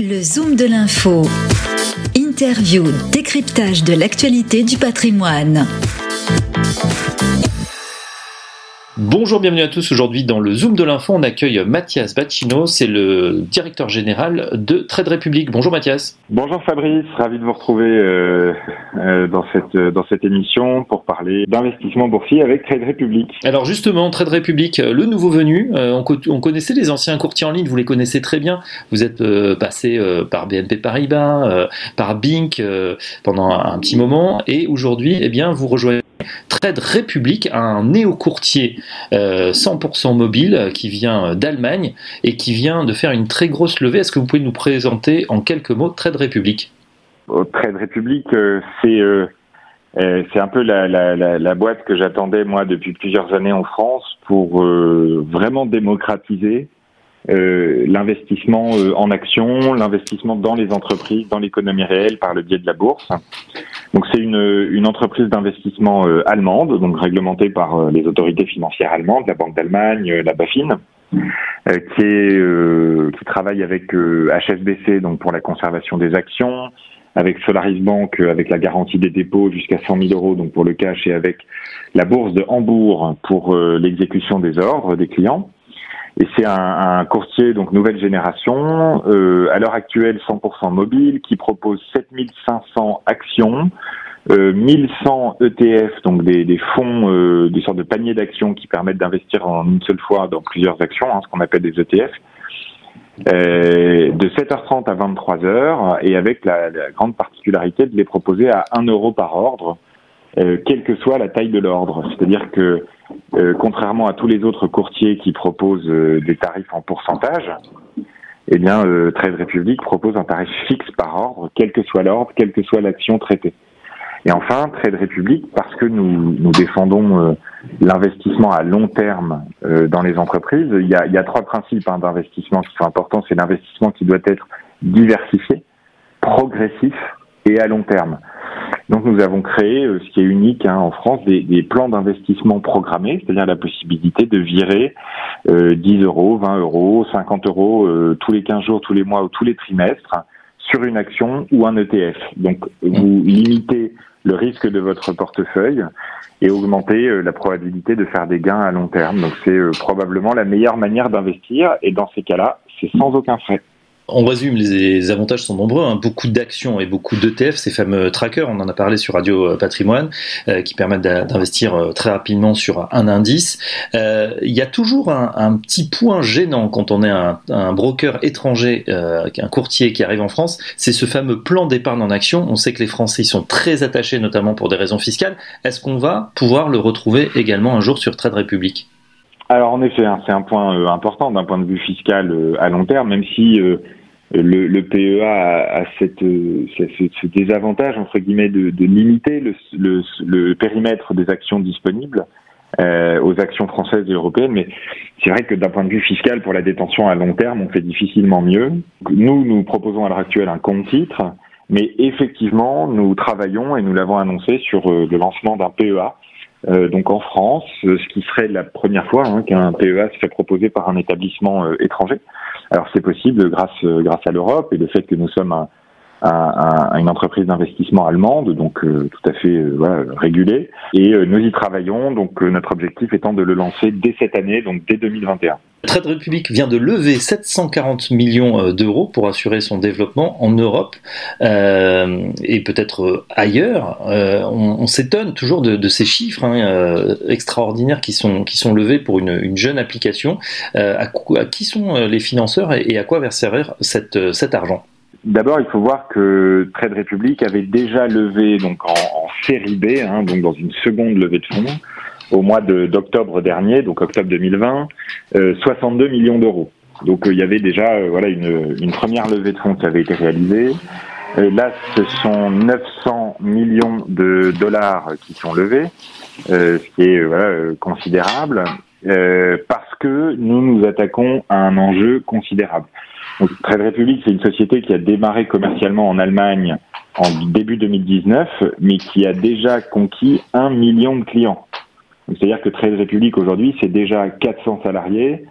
Le Zoom de l'info. Interview, décryptage de l'actualité du patrimoine. Bonjour, bienvenue à tous. Aujourd'hui, dans le Zoom de l'info, on accueille Mathias Bacchino, c'est le directeur général de Trade Republic. Bonjour Mathias. Bonjour Fabrice, ravi de vous retrouver euh, euh, dans, cette, dans cette émission pour parler d'investissement boursier avec Trade Republic. Alors justement, Trade Republic, le nouveau venu, euh, on, on, connaissait les anciens courtiers en ligne, vous les connaissez très bien. Vous êtes passé par BNP Paribas, par Bink pendant un petit moment et aujourd'hui, eh bien, vous rejoignez Trade Republic, un néo-courtier 100% euh, mobile qui vient d'Allemagne et qui vient de faire une très grosse levée. Est-ce que vous pouvez nous présenter en quelques mots Trade Republic? Trade Republic, euh, c'est euh, un peu la, boîte que j'attendais moi depuis plusieurs années en France pour vraiment démocratiser euh, l'investissement euh, en actions, l'investissement dans les entreprises, dans l'économie réelle par le biais de la bourse. Donc c'est une, entreprise d'investissement euh, allemande, donc réglementée par les autorités financières allemandes, la Banque d'Allemagne, la BaFin, qui, qui travaille avec HSBC donc pour la conservation des actions, avec Solaris Bank avec la garantie des dépôts jusqu'à 100 000 euros donc pour le cash et avec la bourse de Hambourg pour l'exécution des ordres des clients. Et c'est un, un, courtier donc nouvelle génération, euh, à l'heure actuelle 100% mobile, qui propose 7500 actions, euh, 1100 ETF, donc des, des fonds, euh, des sortes de paniers d'actions qui permettent d'investir en une seule fois dans plusieurs actions, hein, ce qu'on appelle des ETF. Euh, de 7h30 à 23h et avec la, la, grande particularité de les proposer à 1 euro par ordre, euh, quelle que soit la taille de l'ordre. C'est-à-dire que euh, contrairement à tous les autres courtiers qui proposent euh, des tarifs en pourcentage, eh bien, euh, Trade Republic propose un tarif fixe par ordre, quel que soit l'ordre, quelle que soit l'action traitée. Et enfin, Trade Republic, parce que nous, défendons l'investissement à long terme dans les entreprises, il y a, il y a trois principes hein, d'investissement qui sont importants. C'est l'investissement qui doit être diversifié, progressif et à long terme. Donc nous avons créé, euh, ce qui est unique hein, en France, des, des plans d'investissement programmés, c'est-à-dire la possibilité de virer euh, 10 euros, 20 euros, 50 euros euh, tous les 15 jours, tous les mois ou tous les trimestres sur une action ou un ETF. Donc vous limitez le risque de votre portefeuille et augmentez euh, la probabilité de faire des gains à long terme. Donc c'est probablement la meilleure manière d'investir et dans ces cas-là, c'est sans aucun frais. On résume, les avantages sont nombreux, hein. beaucoup d'actions et beaucoup d'ETF, ces fameux trackers, on en a parlé sur Radio euh, Patrimoine, euh, qui permettent d'investir euh, très rapidement sur un indice. Il y a toujours un, petit point gênant quand on est un, broker étranger, un courtier qui arrive en France, c'est ce fameux plan d'épargne en action. On sait que les Français y sont très attachés, notamment pour des raisons fiscales. Est-ce qu'on va pouvoir le retrouver également un jour sur Trade Republic alors en effet, hein, c'est un point important d'un point de vue fiscal à long terme, même si le, le, PEA a, ce, désavantage entre guillemets de, limiter le, périmètre des actions disponibles euh, aux actions françaises et européennes, mais c'est vrai que d'un point de vue fiscal, pour la détention à long terme, on fait difficilement mieux. Nous, nous proposons à l'heure actuelle un compte titre, mais effectivement, nous travaillons et nous l'avons annoncé sur euh, le lancement d'un PEA. Euh, donc en France, ce qui serait la première fois hein, qu'un PEA se fait proposer par un établissement euh, étranger. Alors c'est possible grâce euh, grâce à l'Europe et le fait que nous sommes un, une entreprise d'investissement allemande, donc euh, tout à fait euh, régulée. Et nous y travaillons, donc notre objectif étant de le lancer dès cette année, donc dès 2021. Trade Republic vient de lever 740 millions d'euros pour assurer son développement en Europe euh, et peut-être ailleurs. Euh, on, on s'étonne toujours de, ces chiffres hein, extraordinaires qui sont, levés pour une, une jeune application. Euh, à, à, qui sont les financeurs et, à quoi verser cet argent? D'abord, il faut voir que Trade Republic avait déjà levé donc en, série B, hein, donc dans une seconde levée de fonds, au mois d'octobre dernier, donc octobre 2020, euh, 62 millions d'euros. Donc euh, il y avait déjà euh, voilà une, une, première levée de fonds qui avait été réalisée. Euh, là, ce sont 900 millions de dollars qui sont levés, ce qui est voilà, considérable, parce que nous nous attaquons à un enjeu considérable. Donc, Trade Republic, c'est une société qui a démarré commercialement en Allemagne en début 2019, mais qui a déjà conquis un million de clients. C'est-à-dire que Trade Republic aujourd'hui, c'est déjà 400 salariés,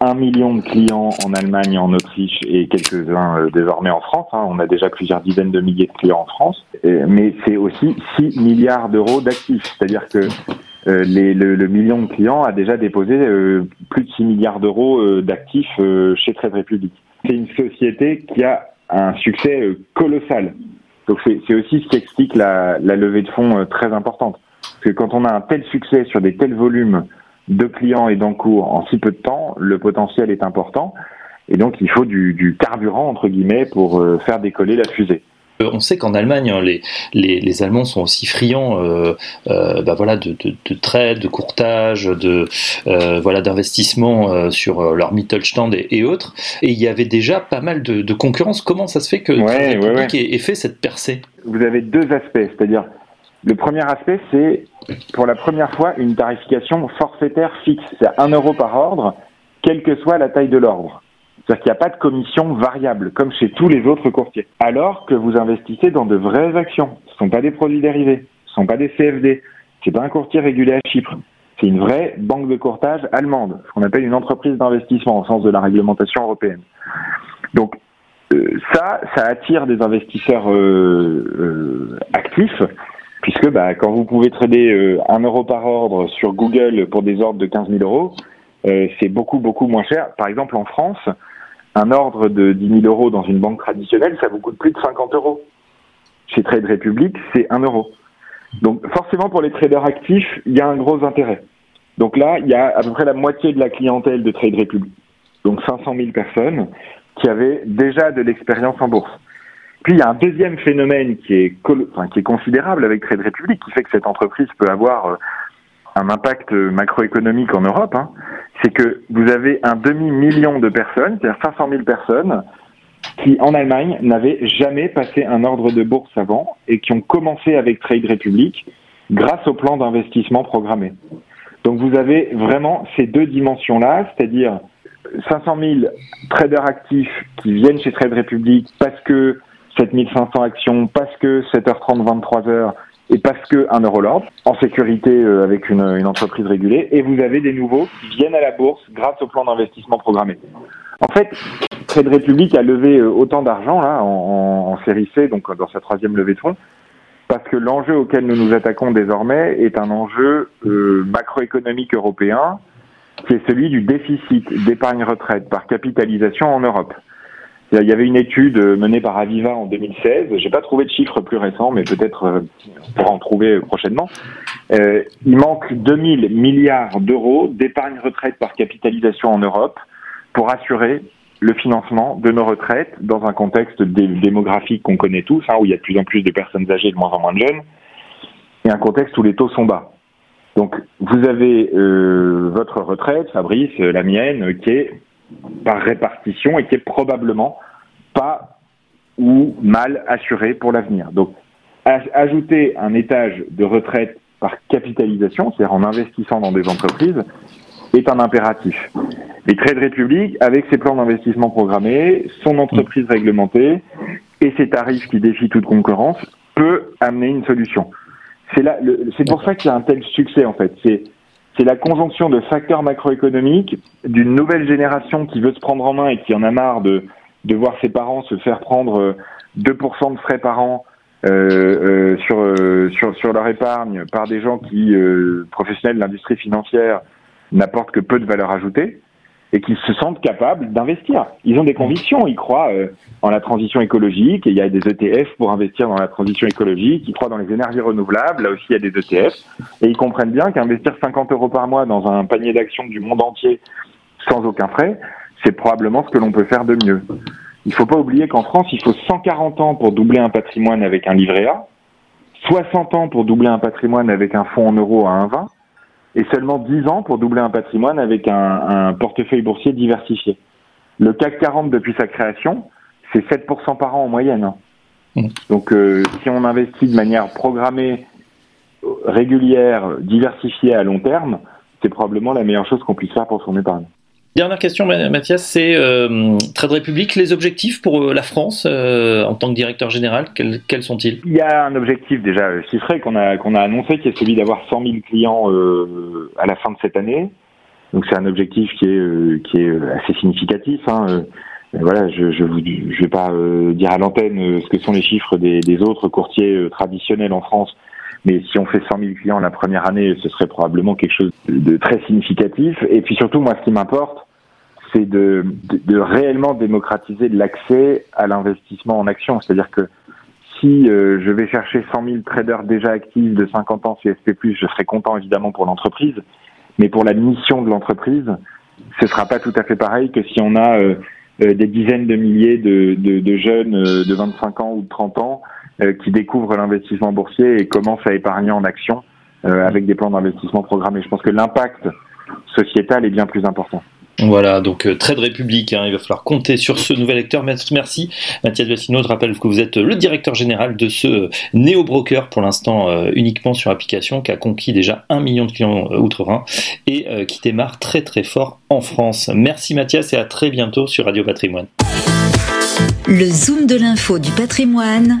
un million de clients en Allemagne, en Autriche et quelques-uns euh, désormais en France. Hein. On a déjà plusieurs dizaines de milliers de clients en France. mais c'est aussi 6 milliards d'euros d'actifs. C'est-à-dire que euh, les, le, million de clients a déjà déposé euh, plus de 6 milliards d'euros d'actifs chez Trade Republic. C'est une société qui a un succès colossal. Donc c'est aussi ce qui explique la, levée de fonds très importante. Parce que quand on a un tel succès sur des tels volumes de clients et d'encours en si peu de temps, le potentiel est important. Et donc, il faut du, carburant, entre guillemets, pour euh, faire décoller la fusée. Euh, on sait qu'en Allemagne, hein, les, les, Allemands sont aussi friands euh, bah voilà, de, de, de trade, de courtage, de, voilà, d'investissement sur leur Mittelstand et, et, autres. Et il y avait déjà pas mal de, concurrence. Comment ça se fait que ouais, ouais, ait, fait cette percée? Vous avez deux aspects, c'est-à-dire le premier aspect, c'est pour la première fois une tarification forfaitaire fixe. C'est 1 euro par ordre, quelle que soit la taille de l'ordre. C'est-à-dire qu'il n'y a pas de commission variable, comme chez tous les autres courtiers. Alors que vous investissez dans de vraies actions. Ce ne sont pas des produits dérivés, ce ne sont pas des CFD. C'est pas un courtier régulé à Chypre. C'est une vraie banque de courtage allemande, ce qu'on appelle une entreprise d'investissement au sens de la réglementation européenne. Donc euh, ça, ça attire des investisseurs euh, euh, actifs puisque bah, quand vous pouvez trader un euro par ordre sur Google pour des ordres de 15 000 euros, c'est beaucoup beaucoup moins cher. Par exemple, en France, un ordre de 10 000 euros dans une banque traditionnelle, ça vous coûte plus de 50 euros. Chez Trade Republic, c'est 1 euro. Donc forcément, pour les traders actifs, il y a un gros intérêt. Donc là, il y a à peu près la moitié de la clientèle de Trade Republic, donc 500 000 personnes, qui avaient déjà de l'expérience en bourse. Puis il y a un deuxième phénomène qui est, qui est considérable avec Trade Republic, qui fait que cette entreprise peut avoir euh, un impact macroéconomique en Europe, hein. C'est que vous avez un demi-million de personnes, c'est-à-dire 500 000 personnes, qui en Allemagne n'avaient jamais passé un ordre de bourse avant et qui ont commencé avec Trade Republic grâce au plan d'investissement programmé. Donc vous avez vraiment ces deux dimensions-là, c'est-à-dire 500 000 traders actifs qui viennent chez Trade Republic parce que 7500 actions parce que 7h30, 23h et parce que un Euroland en sécurité euh, avec une, entreprise régulée et vous avez des nouveaux qui viennent à la bourse grâce au plan d'investissement programmé. En fait, Trade Republic a levé euh, autant d'argent là en, en, série C, donc dans sa troisième levée de fonds, parce que l'enjeu auquel nous nous attaquons désormais est un enjeu euh, macroéconomique européen qui est celui du déficit d'épargne retraite par capitalisation en Europe. Il y avait une étude menée par Aviva en 2016. J'ai pas trouvé de chiffres plus récents, mais peut-être euh, on pourra en trouver prochainement. Euh, il manque 2000 milliards d'euros d'épargne retraite par capitalisation en Europe pour assurer le financement de nos retraites dans un contexte démographique qu'on connaît tous, hein, où il y a de plus en plus de personnes âgées, de moins en moins de jeunes, et un contexte où les taux sont bas. Donc vous avez euh, votre retraite, Fabrice, la mienne, qui est par répartition et qui est probablement pas ou mal assuré pour l'avenir. Donc, ajouter un étage de retraite par capitalisation, c'est-à-dire en investissant dans des entreprises, est un impératif. Les Trade Republic, avec ses plans d'investissement programmés, son entreprise réglementée et ses tarifs qui défient toute concurrence, peut amener une solution. C'est pour ça qu'il y a un tel succès en fait. C'est c'est la conjonction de facteurs macroéconomiques, d'une nouvelle génération qui veut se prendre en main et qui en a marre de, de voir ses parents se faire prendre 2% euh, de frais par an euh, euh, sur, sur, sur leur épargne par des gens qui, professionnels de l'industrie financière, n'apportent que peu de valeur ajoutée et qui se sentent capables d'investir. Ils ont des convictions, ils croient euh, en la transition écologique, et il y a des ETF pour investir dans la transition écologique, ils croient dans les énergies renouvelables, là aussi il y a des ETF, et ils comprennent bien qu'investir 50 euros par mois dans un panier d'actions du monde entier sans aucun frais, c'est probablement ce que l'on peut faire de mieux. Il ne faut pas oublier qu'en France, il faut 140 ans pour doubler un patrimoine avec un livret A, 60 ans pour doubler un patrimoine avec un fonds en euros à 1,20, et seulement 10 ans pour doubler un patrimoine avec un, un portefeuille boursier diversifié. Le CAC 40 depuis sa création, c'est 7% par an en moyenne. Mmh. Donc euh, si on investit de manière programmée, régulière, diversifiée à long terme, c'est probablement la meilleure chose qu'on puisse faire pour son épargne. Dernière question, Mathias, c'est euh, Trade Republic, les objectifs pour euh, la France euh, en tant que directeur général, quels, sont-ils? Il y a un objectif déjà chiffré qu'on a, qu'on a annoncé, qui est celui d'avoir 100 000 clients euh, à la fin de cette année. Donc c'est un objectif qui est assez significatif. Hein. Voilà, je je, je vais pas dire à l'antenne ce que sont les chiffres des autres courtiers traditionnels en France mais si on fait 100 000 clients la première année, ce serait probablement quelque chose de très significatif. Et puis surtout, moi, ce qui m'importe, c'est de, de, réellement démocratiser l'accès à l'investissement en actions. C'est-à-dire que si euh, je vais chercher 100 000 traders déjà actifs de 50 ans CSP+, je serai content évidemment pour l'entreprise, mais pour la mission de l'entreprise, ce sera pas tout à fait pareil que si on a euh, des dizaines de milliers de, de, de jeunes de 25 ans ou de 30 ans euh, qui découvrent l'investissement boursier et commencent à épargner en actions euh, avec des plans d'investissement programmés. Je pense que l'impact sociétal est bien plus important. Voilà, donc euh, Trade République, hein, il va falloir compter sur ce nouvel acteur. Merci Mathias Vassino, je rappelle que vous êtes le directeur général de ce néo-broker, pour l'instant uniquement sur application, qui a conquis déjà un million de clients outre-Rhin et qui démarre très très fort en France. Merci Mathias et à très bientôt sur Radio Patrimoine. Le Zoom de l'info du patrimoine,